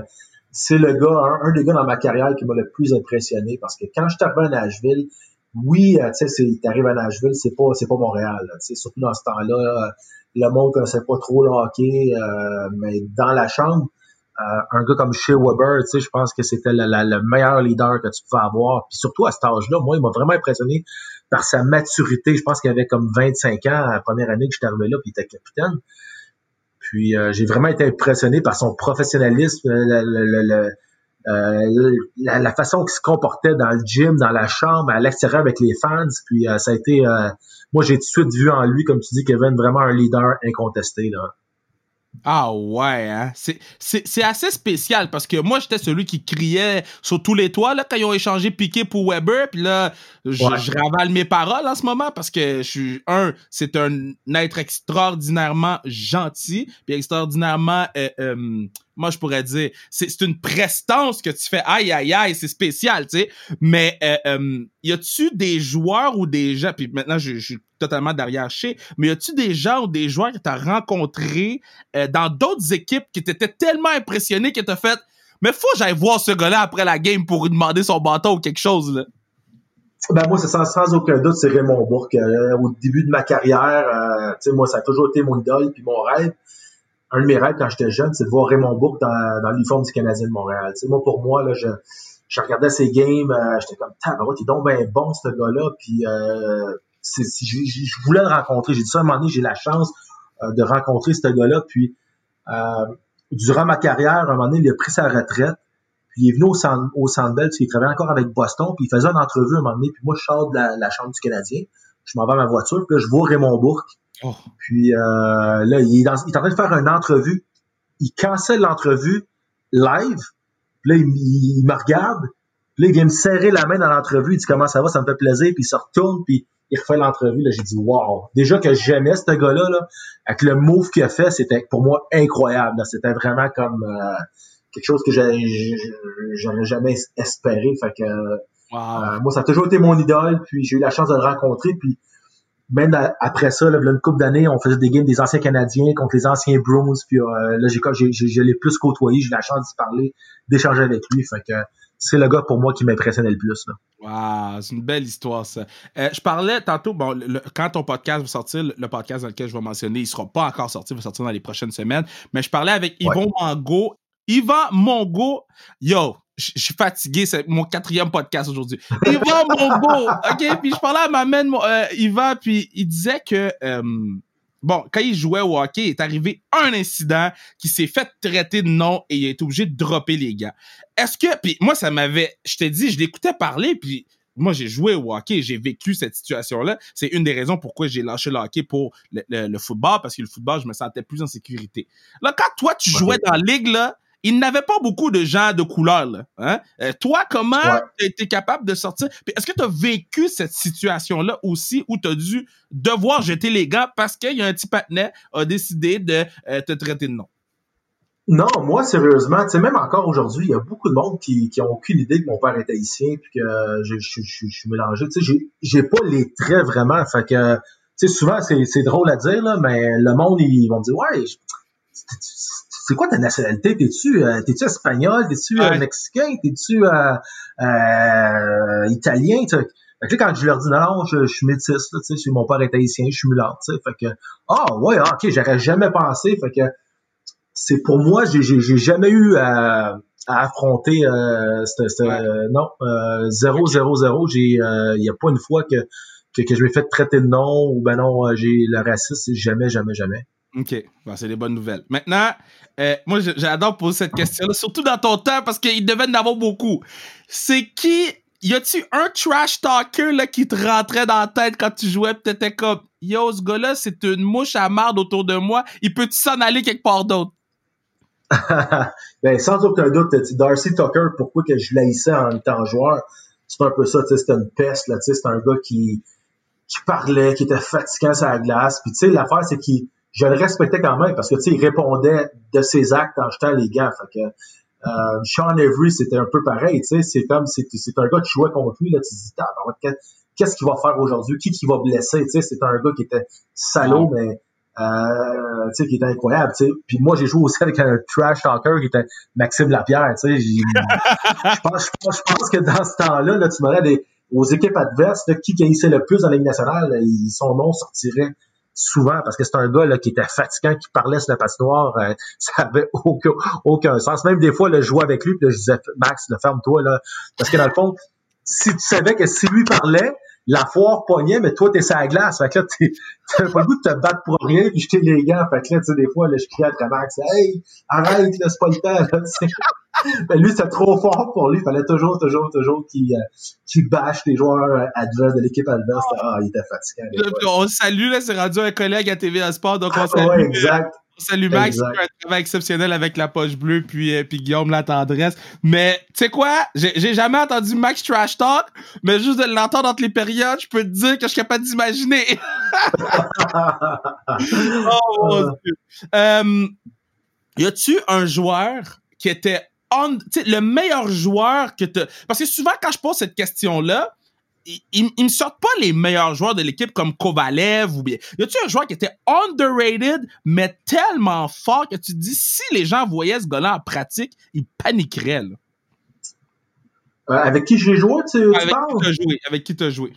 le gars, un, des gars dans ma carrière qui m'a le plus impressionné parce que quand je arrivé à Nashville, oui, euh, tu sais, t'arrives à Nashville, c'est pas, pas Montréal. Tu surtout dans ce temps-là, le monde connaissait pas trop le hockey, euh, mais dans la chambre, euh, un gars comme Shea Weber, tu sais, je pense que c'était le, meilleur leader que tu pouvais avoir. Puis surtout à cet âge-là, moi, il m'a vraiment impressionné par sa maturité. Je pense qu'il avait comme 25 ans la première année que j'étais arrivé là, puis il était capitaine. Puis euh, j'ai vraiment été impressionné par son professionnalisme, le, euh, la, façon qu'il se comportait dans le gym, dans la chambre, à l'extérieur avec les fans. Puis euh, ça a été, euh, moi j'ai tout de suite vu en lui, comme tu dis, Kevin, vraiment un leader incontesté là. Ah ouais, hein? c'est assez spécial parce que moi, j'étais celui qui criait sur tous les toits là, quand ils ont échangé Piqué pour Weber. Puis là, je, ravale mes paroles en ce moment parce que je suis, un, c'est un être extraordinairement gentil, puis extraordinairement... Euh, moi je pourrais dire c'est une prestance que tu fais aïe aïe aïe c'est spécial tu sais mais euh, euh, y a-tu des joueurs ou des gens puis maintenant je, suis totalement derrière chez mais y a-tu des gens ou des joueurs que tu as rencontrés euh, dans d'autres équipes qui t'étaient tellement impressionnés que t'as fait mais faut que j'aille voir ce gars-là après la game pour lui demander son bâton ou quelque chose là? Ben moi, c'est sans, sans, aucun doute, c'est Raymond Bourque. au début de ma carrière, tu sais, moi, ça a toujours été mon idole puis mon rêve un de mes rêves quand j'étais jeune, c'est de voir Raymond Bourque dans, l'uniforme du Canadien de Montréal. sais, moi, pour moi, là, je, je regardais ses games, euh, j'étais comme, tabarouette, il est donc bien bon, ce gars-là. Puis, euh, je, je, voulais le rencontrer. J'ai dit ça à un moment donné, j'ai la chance euh, de rencontrer ce gars-là. Puis, euh, durant ma carrière, à un moment donné, il a pris sa retraite. Puis, il est venu au, centre, au Centre Bell, parce qu'il travaillait encore avec Boston. Puis, il faisait une entrevue à un moment donné. Puis, moi, je sors de la, la chambre du Canadien. Je m'en vais à ma voiture. Puis là, je vois Raymond Bourque Oh. Puis euh, là, il est, en train de faire une entrevue. Il cancelle l'entrevue live. Puis là, il, me regarde. Puis là, il vient me serrer la main dans l'entrevue. Il dit comment ça va, ça me fait plaisir. Puis il se retourne, puis il refait l'entrevue. Là, j'ai dit wow. Déjà que j'aimais ce gars-là, là, avec le move qu'il a fait, c'était pour moi incroyable. C'était vraiment comme euh, quelque chose que j'aurais jamais espéré. Fait que euh, moi, ça a toujours été mon idole. Puis j'ai eu la chance de le rencontrer. Puis même après ça, là, une couple d'années, on faisait des games des anciens Canadiens contre les anciens Bruins. Puis euh, là, j'ai, j'ai, l'ai plus côtoyé, j'ai eu la chance d'y parler, d'échanger avec lui. Fait que c'est le gars pour moi qui m'impressionnait le plus. Là. Wow, c'est une belle histoire, ça. Euh, je parlais tantôt, bon, quand ton podcast va sortir, le, podcast dans lequel je vais mentionner, il sera pas encore sorti, il va sortir dans les prochaines semaines. Mais je parlais avec Yvon Mango. Yvan Mongo, yo, je suis fatigué, c'est mon quatrième podcast aujourd'hui. Yvan Mongo, ok, puis je parlais à ma mère, euh, Yvan, puis il disait que euh, bon, quand il jouait au hockey, il est arrivé un incident qui s'est fait traiter de nom et il a été obligé de dropper les gars. Est-ce que, puis moi, ça m'avait, je t'ai dit, je l'écoutais parler, puis moi, j'ai joué au hockey, j'ai vécu cette situation-là. C'est une des raisons pourquoi j'ai lâché le hockey pour le, football, parce que le football, je me sentais plus en sécurité. Là, quand toi, tu jouais dans la ligue, là, il n'avait pas beaucoup de gens de couleur. Là, hein? Euh, toi, comment tu as été capable de sortir? Est-ce que tu as vécu cette situation-là aussi où tu as dû devoir jeter les gants parce qu'il y a un petit patinet a décidé de euh, te traiter de nom? Non, moi, sérieusement, tu sais, même encore aujourd'hui, il y a beaucoup de monde qui, qui ont aucune idée que mon père était haïtien puis que je, je, suis mélangé. Tu sais, j'ai pas les traits vraiment. Fait que, tu sais, souvent, c'est drôle à dire, là, mais le monde, ils vont me dire, ouais, c'est quoi ta nationalité? T'es-tu euh, t'es-tu espagnol? T'es-tu euh, mexicain? T'es-tu euh, euh, italien? Fait que là, quand je leur dis non, je, suis métis, là, tu sais, mon père est haïtien, je suis mulâtre, tu sais. Fait que, ah, ouais, ah, ok, j'aurais jamais pensé. Fait que, c'est pour moi, j'ai, j'ai, jamais eu à, à affronter, euh, non, euh, 0, 0, 0. J'ai, il y a pas une fois que, que, que je m'ai fait traiter de nom ou ben non, j'ai le racisme, jamais, jamais, jamais. OK. c'est des bonnes nouvelles. Maintenant, euh, moi, j'adore poser cette question-là, surtout dans ton temps, parce qu'il devait en avoir beaucoup. C'est qui. Y a-tu un trash talker là, qui te rentrait dans la tête quand tu jouais pis t'étais comme Yo, ce gars-là, c'est une mouche à marde autour de moi, il peut-tu s'en aller quelque part d'autre? ben, sans aucun doute, Darcy Tucker, pourquoi que je l'haïssais en étant joueur, c'est un peu ça, c'était une peste, là, c'est un gars qui, qui parlait, qui était fatigant sur la glace, puis tu sais, l'affaire, c'est qu'il je le respectais quand même parce que tu sais, il répondait de ses actes en jetant les gants. Fait que euh, Sean Avery, c'était un peu pareil, tu sais, c'est comme c'est un gars qui jouait contre lui, là, tu te dis qu'est-ce qu'il va faire aujourd'hui, qui qui va blesser, tu sais, c'est un gars qui était salaud, mais euh, tu sais, qui était incroyable, tu sais. Puis moi, j'ai joué aussi avec un trash talker qui était Maxime Lapierre, tu sais. Je pense, pense que dans ce temps-là, là, tu m'aurais des aux équipes adverses, là, qui gagnait le plus dans la Ligue nationale, son nom sortirait souvent parce que c'est un gars là, qui était fatigant, qui parlait sur la patinoire, euh, ça avait aucun, aucun sens. Même des fois, là, je jouais avec lui, puis je disais Max, ferme-toi là, parce que dans le fond, si tu savais que si lui parlait, la foire pognait, mais toi, t'es sur la glace. Fait que là, t'as pas le goût de te battre pour rien, puis jeter les gants. Fait que là, tu sais, des fois, là, je criais à Max, hey, arrête, là, c'est pas le temps, là, mais lui, c'était trop fort pour lui. Il fallait toujours, toujours, toujours qu'il euh, bâche les joueurs adverses de l'équipe adverse. Ah, il était fatigué. On le salue, là, c'est rendu un collègue à TVA Sport, donc on ah, salue. Ouais, exact. Salut Max, un travail exceptionnel avec la poche bleue puis, euh, puis Guillaume la tendresse. Mais tu sais quoi, j'ai jamais entendu Max trash talk, mais juste de l'entendre entre les périodes, je peux te dire que je suis capable d'imaginer. oh mon Dieu. Euh, y a-tu un joueur qui était on, le meilleur joueur que tu parce que souvent quand je pose cette question là ils, ils me sortent pas les meilleurs joueurs de l'équipe comme Kovalev ou bien. Y a-tu un joueur qui était underrated, mais tellement fort que tu te dis, si les gens voyaient ce gars-là en pratique, ils paniqueraient, là. Euh, avec qui j'ai joué, tu, avec Qui as joué, avec qui tu as joué?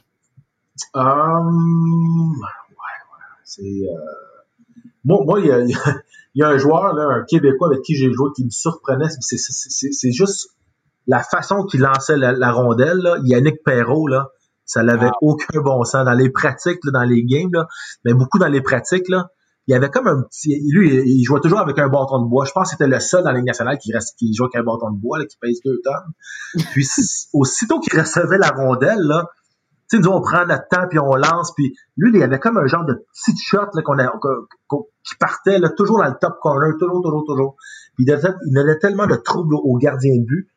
Um, ouais, ouais. C'est. Euh... Moi, moi, il y a, y a, un joueur, là, un Québécois avec qui j'ai joué qui me surprenait. C'est juste la façon qu'il lançait la, la, rondelle. Là. Yannick Perrault, là. Ça n'avait ah. aucun bon sens. Dans les pratiques, dans les games, là, mais beaucoup dans les pratiques, là, il y avait comme un petit. Lui, il jouait toujours avec un bâton de bois. Je pense que c'était le seul dans la Ligue nationale qui, reste, qui jouait avec un bâton de bois, là, qui pèse deux tonnes. Puis aussitôt qu'il recevait la rondelle, là, tu sais, nous, on prend notre temps, puis on lance, puis lui, il y avait comme un genre de petite shot là, qu'on a, qui partait là, toujours dans le top corner, toujours, toujours, toujours. Puis il, avait tellement de troubles au gardien de but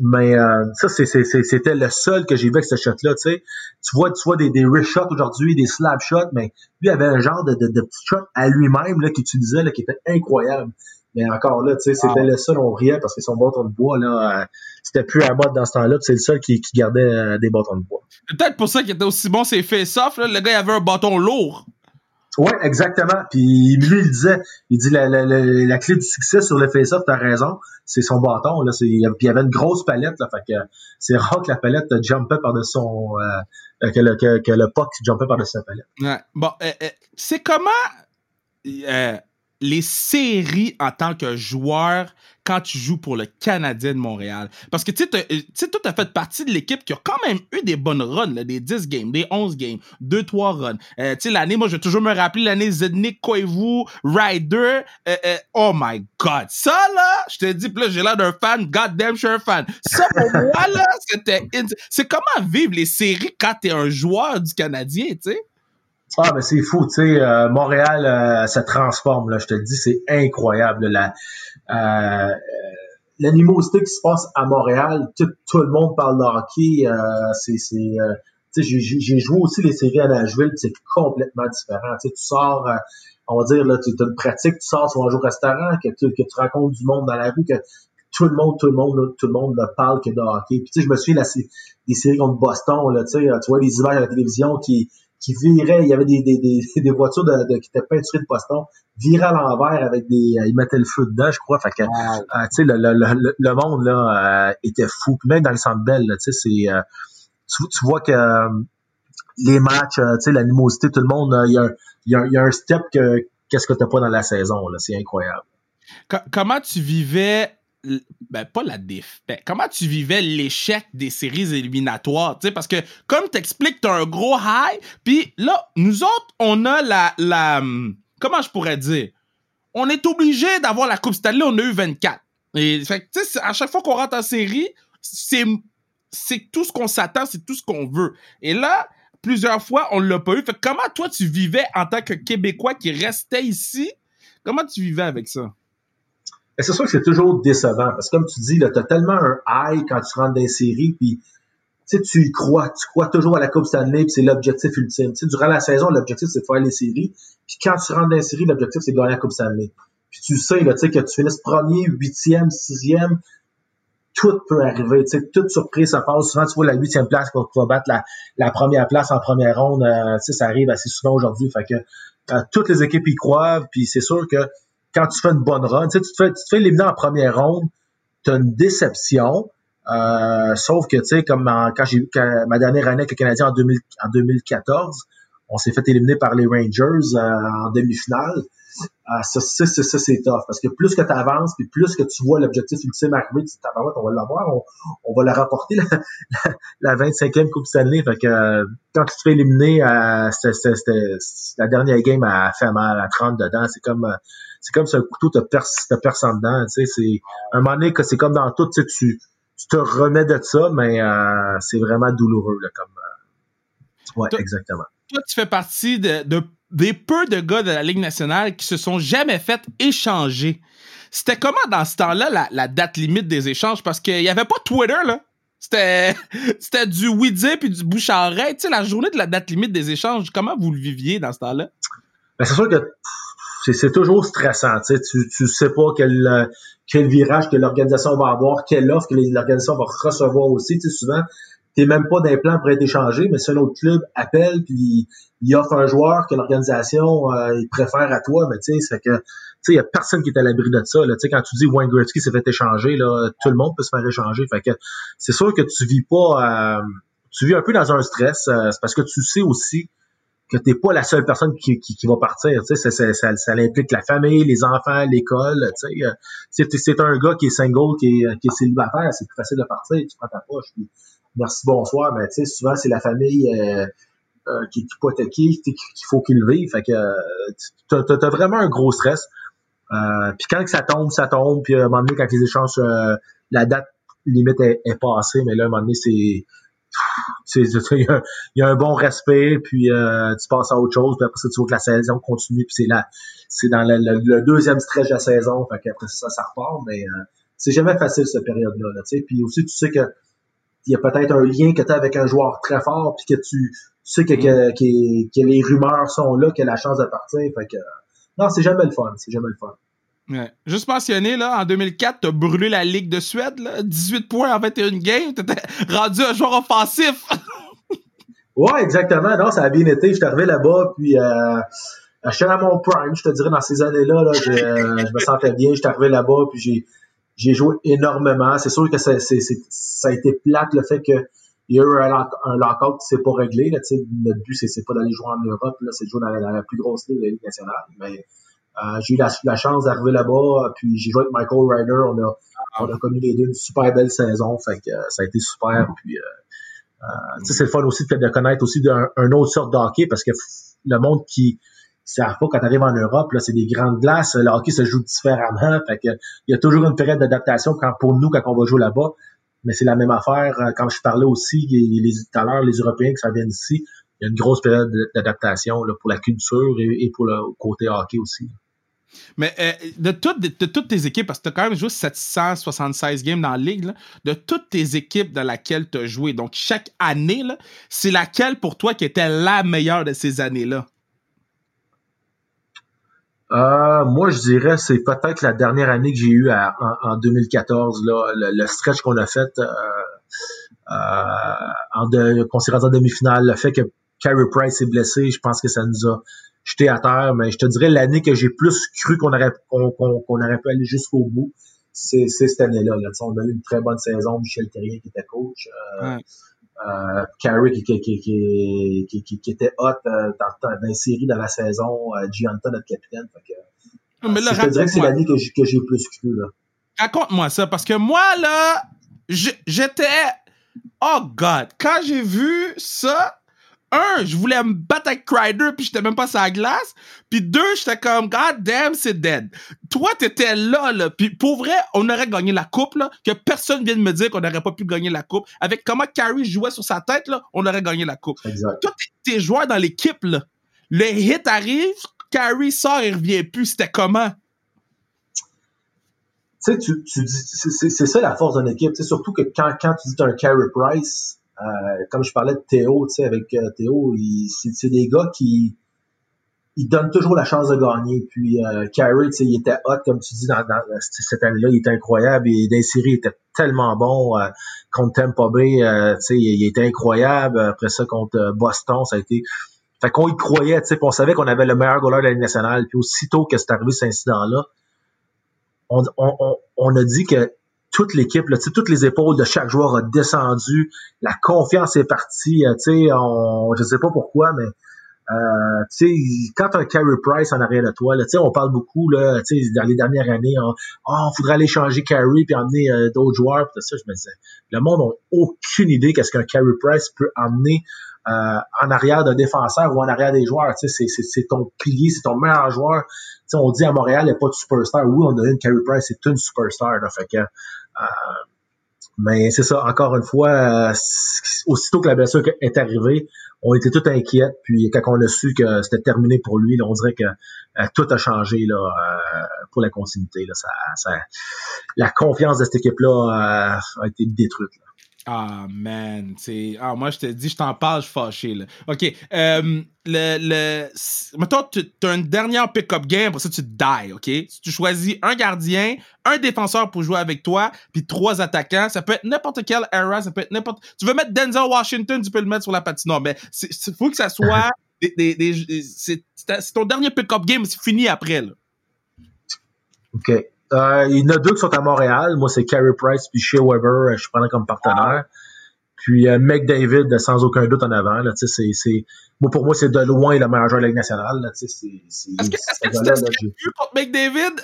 mais euh, ça, c'était le seul que j'ai vu avec ce shot-là. Tu, sais. tu vois, tu vois des, des wrist shots aujourd'hui, des slap shots, mais lui avait un genre de, de, de petit shot à lui-même qu'il utilisait là, qui était incroyable. Mais encore là, tu sais, c'était le seul, on riait parce que son bâton de bois, là, euh, c'était plus à mode dans ce temps-là, c'est le seul qui, qui gardait euh, des bâtons de bois. Peut-être pour ça qu'il était aussi bon, c'est face-off, Le gars, il avait un bâton lourd. Oui, exactement. Puis lui, il disait, il dit la, la, la, clé du succès sur le face-off, t'as raison, c'est son bâton. Là, puis il y avait une grosse palette, là, fait que c'est rare que la palette jumpait par-dessus son euh, que, le, que, que le puck jumpait par-dessus la palette. Ouais. Bon, euh, euh, c'est comment euh, les séries en tant que joueur quand tu joues pour le Canadien de Montréal. Parce que tu sais, toi, tu as fait partie de l'équipe qui a quand même eu des bonnes runs, là, des 10 games, des 11 games, 2-3 runs. Euh, tu sais, l'année, moi, je vais toujours me rappeler l'année Zednik, Koivu, Ryder. Euh, euh, oh my God. Ça, là, je te dis, là, j'ai l'air d'un fan, goddamn, je suis un fan. Ça, pour moi, là, c'était... C'est comment vivre les séries quand t'es un joueur du Canadien, tu sais? Ah, mais c'est fou, tu sais, euh, Montréal euh, se transforme, là, je te le dis, c'est incroyable. La, euh, l'animosité qui se passe à Montréal, tout, tout le monde parle de hockey, euh, c'est, c'est sais, j'ai joué aussi les séries à Nashville, c'est complètement différent. Tu sors, on va dire, là, tu as une pratique, tu sors sur un jour au restaurant, que tu, que tu rencontres du monde dans la rue, que tout le monde, tout le monde, tout le monde parle que de hockey. Puis tu sais, je me suis là, des séries contre Boston, là, tu vois les images à la télévision qui qui virait, il y avait des, des, des, des voitures de, de, qui étaient peinturées de Boston, viraient à l'envers avec des, euh, ils mettaient le feu dedans, je crois, fait que, euh, tu sais, le, le, le, monde, là, euh, était fou, Puis même dans le centre belle, tu sais, c'est, tu, tu, vois que les matchs, tu sais, l'animosité, tout le monde, il y a, y, a, y a un step que, qu'est-ce que t'as pas dans la saison, là, c'est incroyable. comment tu vivais ben pas la déf. Ben, comment tu vivais l'échec des séries éliminatoires, tu sais parce que comme t'expliques, t'as un gros high, puis là nous autres on a la la comment je pourrais dire, on est obligé d'avoir la Coupe Stanley, on a eu 24. Et fait tu sais à chaque fois qu'on rentre en série, c'est c'est tout ce qu'on s'attend, c'est tout ce qu'on veut. Et là, plusieurs fois, on l'a pas eu. Fait comment toi tu vivais en tant que Québécois qui restait ici? Comment tu vivais avec ça? C'est sûr que c'est toujours décevant parce que comme tu dis, tu as tellement un high quand tu rentres dans les séries, puis tu y crois, tu crois toujours à la Coupe Stanley, puis c'est l'objectif ultime. sais, durant la saison, l'objectif c'est de faire les séries, puis quand tu rentres dans les séries, l'objectif c'est de gagner la Coupe Stanley. Puis tu sais, là, que tu finisses premier, huitième, sixième, tout peut arriver. Tu sais, toute surprise, ça passe. Souvent, tu vois la huitième place pour, pour battre la, première place en première ronde. Euh, sais, ça arrive assez souvent aujourd'hui. Fait que euh, toutes les équipes y croient, puis c'est sûr que quand tu fais une bonne run, tu, sais, tu te fais, tu te fais éliminer en première ronde, tu as une déception. Euh, sauf que, tu sais, comme quand j'ai eu ma dernière année avec le Canadien en, 2000, en 2014, on s'est fait éliminer par les Rangers euh, en demi-finale. Euh, ça, c'est tough. Parce que plus que tu avances, puis plus que tu vois l'objectif ultime arriver, tu dis, on va l'avoir, on, on, va la rapporter, la, la, 25e Coupe Stanley. Fait que quand tu te fais éliminer, c'était la dernière game a fait mal à 30 dedans. C'est comme c'est comme si un couteau te perce, te perce en dedans. Tu sais, c'est un moment donné que c'est comme dans tout, tu, sais, tu, tu te remets de ça, mais euh, c'est vraiment douloureux là, comme. Euh, ouais, exactement. Toi, tu fais partie de, de, des peu de gars de la Ligue nationale qui se sont jamais fait échanger. C'était comment dans ce temps-là la, la, date limite des échanges? Parce qu'il n'y avait pas Twitter, là. C'était, c'était du oui-dire puis du bouche à oreille. Tu sais, la journée de la date limite des échanges, comment vous le viviez dans ce temps-là? Ben, c'est sûr que c'est toujours stressant. Tu sais, tu, sais pas quel, quel virage que l'organisation va avoir, quelle offre que l'organisation va recevoir aussi. Tu sais, souvent, t'es même pas d'un plan pour être échangé, mais si un autre club appelle puis il offre un joueur que l'organisation euh, préfère à toi, mais tu sais, c'est que tu il y a personne qui est à l'abri de ça. Là. Tu quand tu dis Wayne Gretzky s'est fait échanger, là, tout le monde peut se faire échanger. Fait que c'est sûr que tu vis pas, euh, tu vis un peu dans un stress. Euh, c'est parce que tu sais aussi que t'es pas la seule personne qui, qui, qui va partir. Tu sais, ça, ça, ça, implique la famille, les enfants, l'école. Tu sais, euh, c'est un gars qui est single, qui est, qui est célibataire, c'est plus facile de partir. Tu prends ta poche, puis merci, bonsoir. Mais tu sais, souvent c'est la famille euh, euh, qui est hypothéquée, qu'il faut qu'il vive. Fait que euh, t'as as vraiment un gros stress. Euh, puis quand que ça tombe, ça tombe. Puis à un moment donné, quand les échanges, la date limite est, est passée, mais là, à un moment donné, c'est il y, a un bon respect, puis euh, tu passes à autre chose, puis après ça, tu vois que la saison continue, puis c'est là, c'est dans le, deuxième stretch de la saison, fait qu'après ça, ça repart, mais euh, c'est jamais facile cette période-là, là, tu sais. Puis aussi, tu sais que il y a peut-être un lien que tu as avec un joueur très fort, puis que tu, sais que, que, que, les rumeurs sont là, a la chance de partir, fait que non, c'est jamais le fun, c'est jamais le fun. Juste mentionné, là, en 2004, t'as brûlé la Ligue de Suède, là, 18 points en 21 games, t'étais rendu un joueur offensif. ouais, exactement. Non, ça a bien été. Je suis arrivé là-bas, puis euh, à mon prime, je te dirais, dans ces années-là, là, je, je, me sentais bien, j'étais arrivé là-bas, puis j'ai, j'ai joué énormément. C'est sûr que ça, c'est, ça a été plate le fait que il y a eu un, un lockout qui s'est pas réglé. Notre but, c'est, c'est pas d'aller jouer en Europe, là, c'est de jouer dans la, plus grosse ligue la Ligue nationale. Mais euh, j'ai eu la, chance d'arriver là-bas, puis j'ai joué avec Michael Ryder. On a, on a connu les deux une super belle saison. Fait que ça a été super. Puis euh, euh, c'est le fun aussi de, connaître aussi un, autre sorte de hockey parce que le monde qui ne savent pas quand tu arrives en Europe, là, c'est des grandes glaces, le hockey se joue différemment. Fait que, il y a toujours une période d'adaptation quand, pour nous quand on va jouer là-bas. Mais c'est la même affaire. Euh, quand je parlais aussi, les, tout à l'heure, les Européens qui s'en viennent ici, il y a une grosse période d'adaptation pour la culture et, pour le côté hockey aussi. Mais euh, de, de, toutes tes équipes, parce que tu as quand même joué 776 games dans la ligue, de toutes tes équipes dans laquelle tu as joué, donc chaque année, c'est laquelle pour toi qui était la meilleure de ces années-là? Euh, moi, je dirais c'est peut-être la dernière année que j'ai eue en, 2014, là, le, stretch qu'on a fait euh, euh, s'est rendu en demi-finale, le fait que Carey Price est blessé, je pense que ça nous a jeté à terre. Mais je te dirais l'année que j'ai plus cru qu'on aurait qu'on aurait pu aller jusqu'au bout, c'est cette année-là. Là. On a eu une très bonne saison, Michel Terrien qui était coach. Euh, euh, Carey qui, qui, qui, qui, était hot euh, dans, dans, une série dans la saison, euh, Gianta, notre capitaine. Fait que, mais là, je te dirais que c'est l'année que j'ai, que j'ai plus cru. Là. Raconte-moi ça, parce que moi, là, j'étais... Oh God! Quand j'ai vu ça, un, je voulais me battre avec Crider, puis j'étais même pas sur la glace. Puis deux, j'étais comme, God damn, c'est dead. Toi, t'étais là, là. Puis pour vrai, on aurait gagné la coupe, là. Que personne vienne me dire qu'on n'aurait pas pu gagner la coupe. Avec comment Carrie jouait sur sa tête, là, on aurait gagné la coupe. Exact. Toi, tes joueurs dans l'équipe, là. Le hit arrive, Carrie sort et revient plus. C'était comment? Tu sais, tu, dis, c'est ça la force d'une équipe. sais surtout que quand, quand tu dis un Carey Price, comme je parlais de Théo, tu sais, avec euh, Théo, c'est des gars qui ils donnent toujours la chance de gagner. Puis euh, tu sais, il était hot, comme tu dis, dans, cette année-là, il était incroyable. Et dans il était tellement bon. Euh, contre Tampa Bay, euh, tu sais, il, était incroyable. Après ça, contre Boston, ça a été... Fait qu'on y croyait, tu sais, on savait qu'on avait le meilleur goaler de la Ligue nationale. Puis aussitôt que c'est arrivé cet incident-là, on, on, on, a dit que toute l'équipe, toutes les épaules de chaque joueur ont descendu, la confiance est partie, euh, tu sais, on, je sais pas pourquoi, mais euh, tu sais, quand un Carey Price en arrière de toi, tu sais, on parle beaucoup là, tu dans les dernières années, on, oh, faudrait aller changer Carey puis emmener euh, d'autres joueurs, tout ça, je me disais, le monde n'a aucune idée qu'est-ce qu'un Carey Price peut emmener en arrière d'un défenseur ou en arrière des joueurs. Tu sais, c'est ton pilier, c'est ton meilleur joueur. Tu sais, on dit à Montréal, il n'y a pas de superstar. Oui, on a une Carey Price, c'est une superstar. Là, fait que euh, mais c'est ça, encore une fois, euh, aussitôt que la blessure est arrivée, on était tout inquiets. Puis quand on a su que c'était terminé pour lui, on dirait que euh, tout a changé là, pour la continuité. Là, ça, la confiance de cette équipe-là a été détruite. Ah, man. c'est Ah, moi, je te dis, je t'en parle, je suis fâché. Là. OK. Euh, le, le... Mettons, tu as une dernière pick-up game, pour ça, tu die, OK? Si tu choisis un gardien, un défenseur pour jouer avec toi, puis trois attaquants, ça peut être n'importe quelle era, ça peut être n'importe... Tu veux mettre Denzel Washington, tu peux le mettre sur la patinoire, mais il faut que ça soit... des, des, c'est ton dernier pick-up game, c'est fini après, là. OK. Euh, il y en a deux qui sont à Montréal. Moi, c'est Carey Price puis Shea Weber. Euh, je prends comme partenaire. Puis euh, McDavid, sans aucun doute en avant. Là, c'est, c'est, moi, pour moi, c'est de loin le meilleur joueur de la Ligue nationale. Là, c'est, c'est, est-ce que, est-ce que tu t'es vu contre McDavid?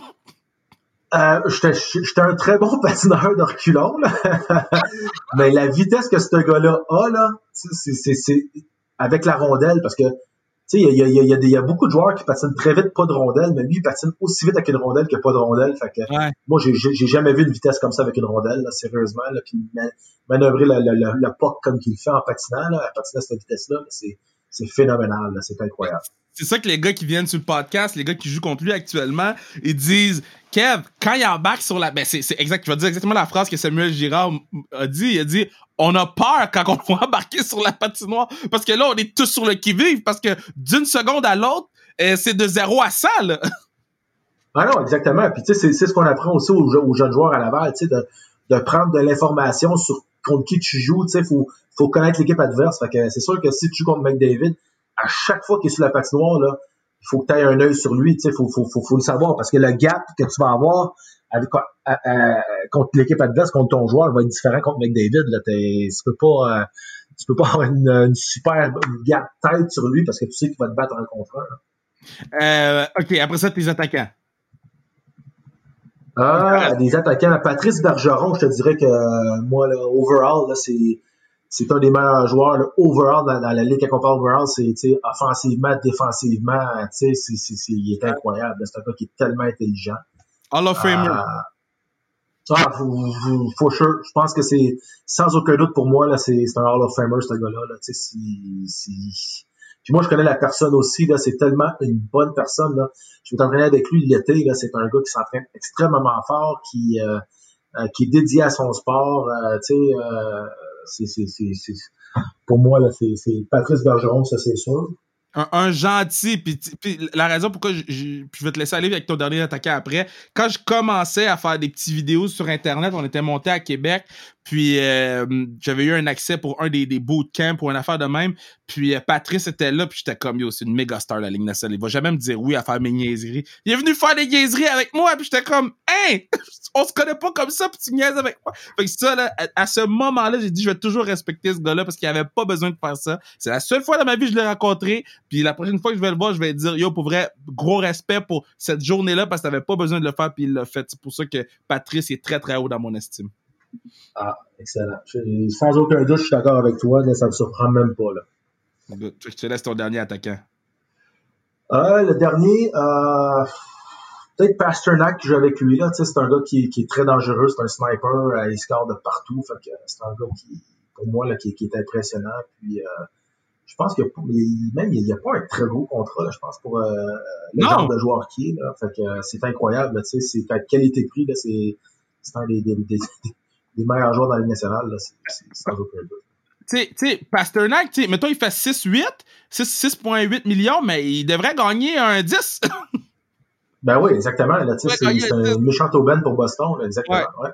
Euh, j'étais un très bon patineur de reculons, mais la vitesse que ce gars-là a, là, c'est avec la rondelle, parce que tu sais, il y a, y, a, y a, beaucoup de joueurs qui patinent très vite, pas de rondelle, mais lui, il patine aussi vite avec une rondelle que pas de rondelle. Fait que, moi, j'ai, j'ai jamais vu une vitesse comme ça avec une rondelle, là, sérieusement, là, puis manœuvrer le, le, le, puck comme qu'il fait en patinant, là, à patiner à cette vitesse-là, c'est phénoménal, c'est incroyable. C'est ça que les gars qui viennent sur le podcast, les gars qui jouent contre lui actuellement, ils disent Kev, quand il embarque sur la. Ben, c'est, exact. Je vais dire exactement la phrase que Samuel Girard a dit. Il a dit On a peur quand on voit embarquer sur la patinoire. Parce que là, on est tous sur le qui-vive. Parce que d'une seconde à l'autre, euh, c'est de 0 à 100. Là. Ah non, exactement. Puis tu sais, c'est, ce qu'on apprend aussi aux, jeunes joueurs à Laval, tu sais, de, de prendre de l'information sur contre qui tu joues. Tu sais, faut, faut connaître l'équipe adverse. Fait que c'est sûr que si tu joues contre McDavid, à chaque fois qu'il est sur la patinoire, là, il faut que tu aies un œil sur lui, tu sais, faut, faut, faut, faut, le savoir parce que le gap que tu vas avoir avec, contre l'équipe adverse, contre ton joueur, va être différent contre McDavid. Là, tu peux pas, euh, tu peux pas avoir une, super gap tête sur lui parce que tu sais qu'il va te battre un contre un. Euh, ok, après ça, tes attaquants. Ah, des attaquants. Patrice Bergeron, je te dirais que moi, là, overall, là, c'est c'est un des meilleurs joueurs là, overall dans, la ligue. Quand on parle overall, c'est offensivement, défensivement, c'est, c'est, c'est, il est incroyable. C'est un gars qui est tellement intelligent. Hall of Famer. Euh, ah, faut, sure. Je pense que c'est sans aucun doute pour moi, là, c'est, c'est un Hall of Famer, ce gars-là. Là, si, si... Puis moi, je connais la personne aussi. Là, c'est tellement une bonne personne. Là. Je vais t'entraîner avec lui l'été. Là, c'est un gars qui s'entraîne extrêmement fort, qui, euh, euh, qui est dédié à son sport. Euh, tu sais, euh, pour moi, là, c'est, Patrice Bergeron, ça c'est sûr un, gentil. Puis, la raison pourquoi je, je, vais te laisser aller avec ton dernier attaquant après, quand je commençais à faire des petites vidéos sur Internet, on était monté à Québec, puis euh, j'avais eu un accès pour un des, des bootcamps pour une affaire de même. Puis euh, Patrice était là, puis j'étais comme yo, c'est une méga star la Ligue nationale. Il va jamais me dire oui à faire mes niaiseries. Il est venu faire des niaiseries avec moi, puis j'étais comme Hein! On se connaît pas comme ça, puis tu niaises avec moi. Fait que ça, là, à, ce moment-là, j'ai dit je vais toujours respecter ce gars-là parce qu'il avait pas besoin de faire ça. C'est la seule fois dans ma vie que je l'ai rencontré. Puis la prochaine fois que je vais le voir, je vais dire yo, pour vrai, gros respect pour cette journée-là parce que t'avais pas besoin de le faire, puis il l'a fait. C'est pour ça que Patrice est très très haut dans mon estime. Ah, excellent. sans aucun doute, je suis d'accord avec toi. Là, ça me surprend même pas. Là. Je te laisse ton dernier attaquant. Euh, le dernier, euh, peut-être Pasternak qui joue avec lui. Là. C'est un gars qui, qui, est très dangereux. C'est un sniper. Euh, il score de partout. Fait que c'est un gars qui, pour moi, là, qui, qui est impressionnant. Puis, euh, je pense qu'il même il n'y a pas un très gros contrat, là, je pense, pour le genre de joueur qui est. Là. Fait que c'est incroyable. C'est à qualité-prix. C'est un des, des, des, les meilleurs joueurs dans la Ligue nationale, là, c'est, sans aucun doute. Tu sais, Pasternak, tu sais, mettons, il fait 6-8, 6,8 millions, mais il devrait gagner un 10. ben oui, exactement. C'est, un méchant aubaine pour Boston, là, exactement. Ouais.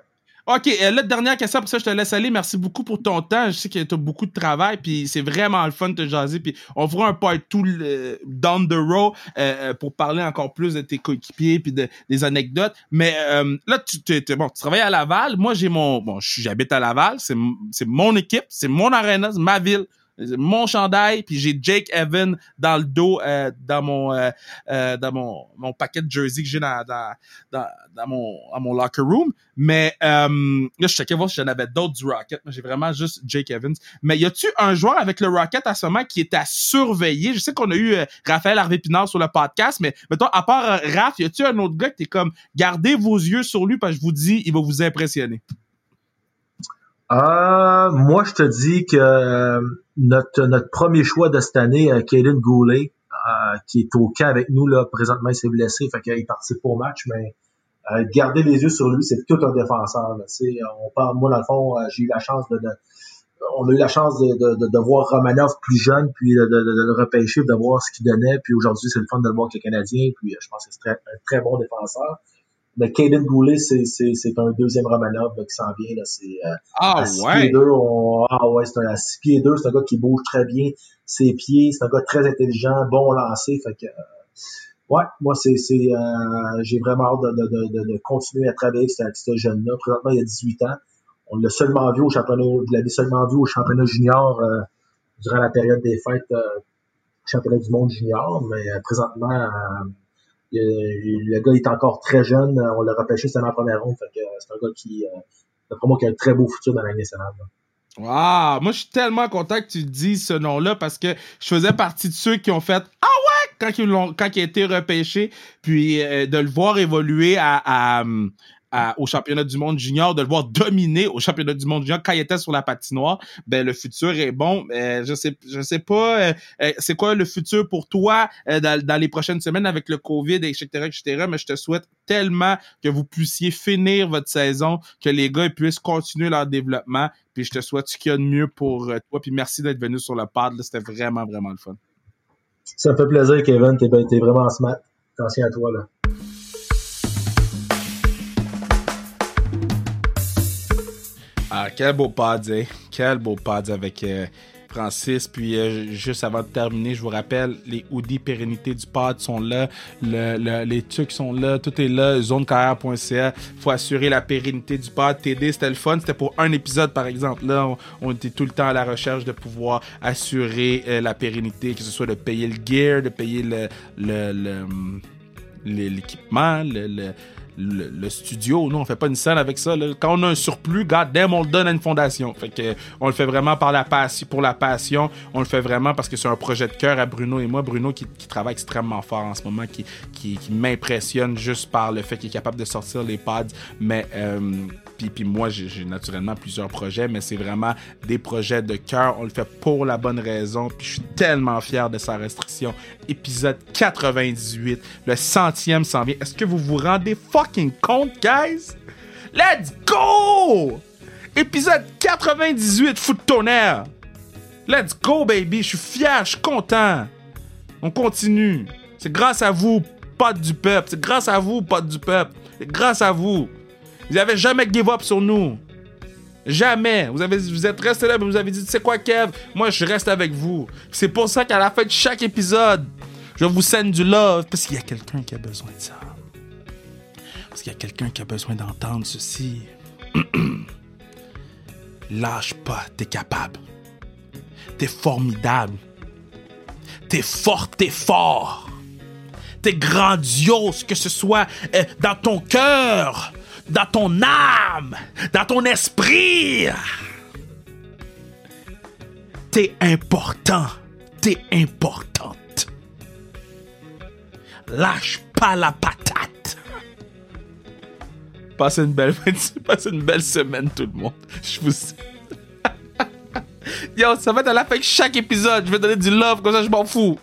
OK, euh, là, dernière question, pour ça, je te laisse aller. Merci beaucoup pour ton temps. Je sais que tu as beaucoup de travail, puis c'est vraiment le fun de te jaser. Puis on fera un part tout down the road euh, euh, pour parler encore plus de tes coéquipiers puis de, des anecdotes. Mais là, tu, tu, bon, tu travailles à Laval. Moi, j'ai mon. Bon, j'habite à Laval. C'est mon équipe, c'est mon arena, c'est ma ville mon chandail, puis j'ai Jake Evan dans le dos, euh, dans mon euh, euh, dans mon, mon paquet de jersey que j'ai dans, dans, dans, mon, dans mon locker room. Mais là, je checkais voir si j'en avais d'autres du Rocket. J'ai vraiment juste Jake Evans. Mais y a-tu un joueur avec le Rocket à ce moment qui est à surveiller? Je sais qu'on a eu Raphaël Harvey-Pinard sur le podcast, mais mettons, à part Raph, y a-tu un autre gars qui est comme, gardez vos yeux sur lui parce que je vous dis, il va vous impressionner? Euh, moi, je te dis que euh, notre, notre premier choix de cette année, euh, Kaden Goulet, euh, qui est au camp avec nous, là, présentement, il s'est blessé, fait qu'il participe au match, mais euh, garder les yeux sur lui, c'est tout un défenseur. Là, on parle, moi, dans le fond, j'ai eu la chance de, on a eu la chance de, de, de, voir Romanov plus jeune, puis de, le repêcher, de voir ce qu'il donnait, puis aujourd'hui, c'est le fun de le voir avec le Canadien, puis je pense que c'est un très bon défenseur. Mais Caden Goulet, c'est, c'est, c'est un deuxième Romanov qui s'en vient. Là. C'est, euh, ah, ouais. Pieds deux, ah ouais, c'est un à 6 pieds 2, c'est un gars qui bouge très bien ses pieds, c'est un gars très intelligent, bon lancé. Fait que, euh, ouais, moi, c'est, c'est, euh, j'ai vraiment hâte de, de, de, de, continuer à travailler avec ce, jeune-là. Présentement, il a 18 ans. On l'a seulement vu au championnat, vous l'avez seulement vu au championnat junior euh, durant la période des fêtes euh, championnat du monde junior, mais présentement, le gars est encore très jeune. On l'a repêché, c'était la première ronde. Que c'est un gars qui, euh, d'après moi, qui a un très beau futur dans la nationale. Wow! Moi, je suis tellement content que tu dises ce nom-là parce que je faisais partie de ceux qui ont fait Ah ouais! Quand il, quand il a été repêché, puis euh, de le voir évoluer à, à, au championnat du monde junior, de le voir dominer au championnat du monde junior quand il était sur la patinoire, ben le futur est bon. Euh, je sais, je sais pas, euh, euh, c'est quoi le futur pour toi dans, dans, les prochaines semaines avec le Covid, etc., etc. Mais je te souhaite tellement que vous puissiez finir votre saison, que les gars puissent continuer leur développement. Puis je te souhaite ce qu'il y a de mieux pour toi. Puis merci d'être venu sur le pad. C'était vraiment, vraiment le fun. Ça me fait plaisir, Kevin. T'es, es vraiment smart. Attention à toi, là. Ah, quel beau pod, hein? Quel beau pod avec, euh, Francis. Puis euh, juste avant de terminer, je vous rappelle, les hoodies pérennité du pod sont là, le, le- les trucs sont là, tout est là, zonecarrière.ca. faut assurer la pérennité du pod. TD, c'était le fun, c'était pour un épisode par exemple. Là, on, était tout le temps à la recherche de pouvoir assurer euh, la pérennité, que ce soit de payer le gear, de payer le, hum, l'équipement, le, le- studio. Nous, on fait pas une scène avec ça. Quand on a un surplus, goddamn, on le donne à une fondation. Fait que on le fait vraiment par la passion, pour la passion. On le fait vraiment parce que c'est un projet de cœur à Bruno et moi. Bruno qui, qui travaille extrêmement fort en ce moment, qui, qui, qui m'impressionne juste par le fait qu'il est capable de sortir les pads. Mais euh, puis, puis moi, j'ai naturellement plusieurs projets, mais c'est vraiment des projets de cœur. On le fait pour la bonne raison. Puis je suis tellement fier de sa restriction. Épisode 98, le centième s'en vient. Est-ce que vous vous rendez fucking compte, guys? Let's go! Épisode 98, foot de tonnerre. Let's go, baby. Je suis fier, je suis content. On continue. C'est grâce à vous, potes du peuple. C'est grâce à vous, potes du peuple. C'est grâce à vous. Vous n'avez jamais give up sur nous. Jamais. Vous, avez, vous êtes resté là, mais vous avez dit, sais quoi, Kev? Moi, je reste avec vous. C'est pour ça qu'à la fin de chaque épisode, je vous send du love. Parce qu'il y a quelqu'un qui a besoin de ça. Parce qu'il y a quelqu'un qui a besoin d'entendre ceci. Lâche pas, t'es capable. T'es formidable. T'es fort, t'es fort. T'es grandiose, que ce soit euh, dans ton cœur, dans ton âme, dans ton esprit. T'es important. T'es importante. Lâche pas la patate. Passez une belle, passez une belle semaine, tout le monde. Je vous. Yo, ça va être à la fin de chaque épisode. Je vais donner du love, comme ça, je m'en fous.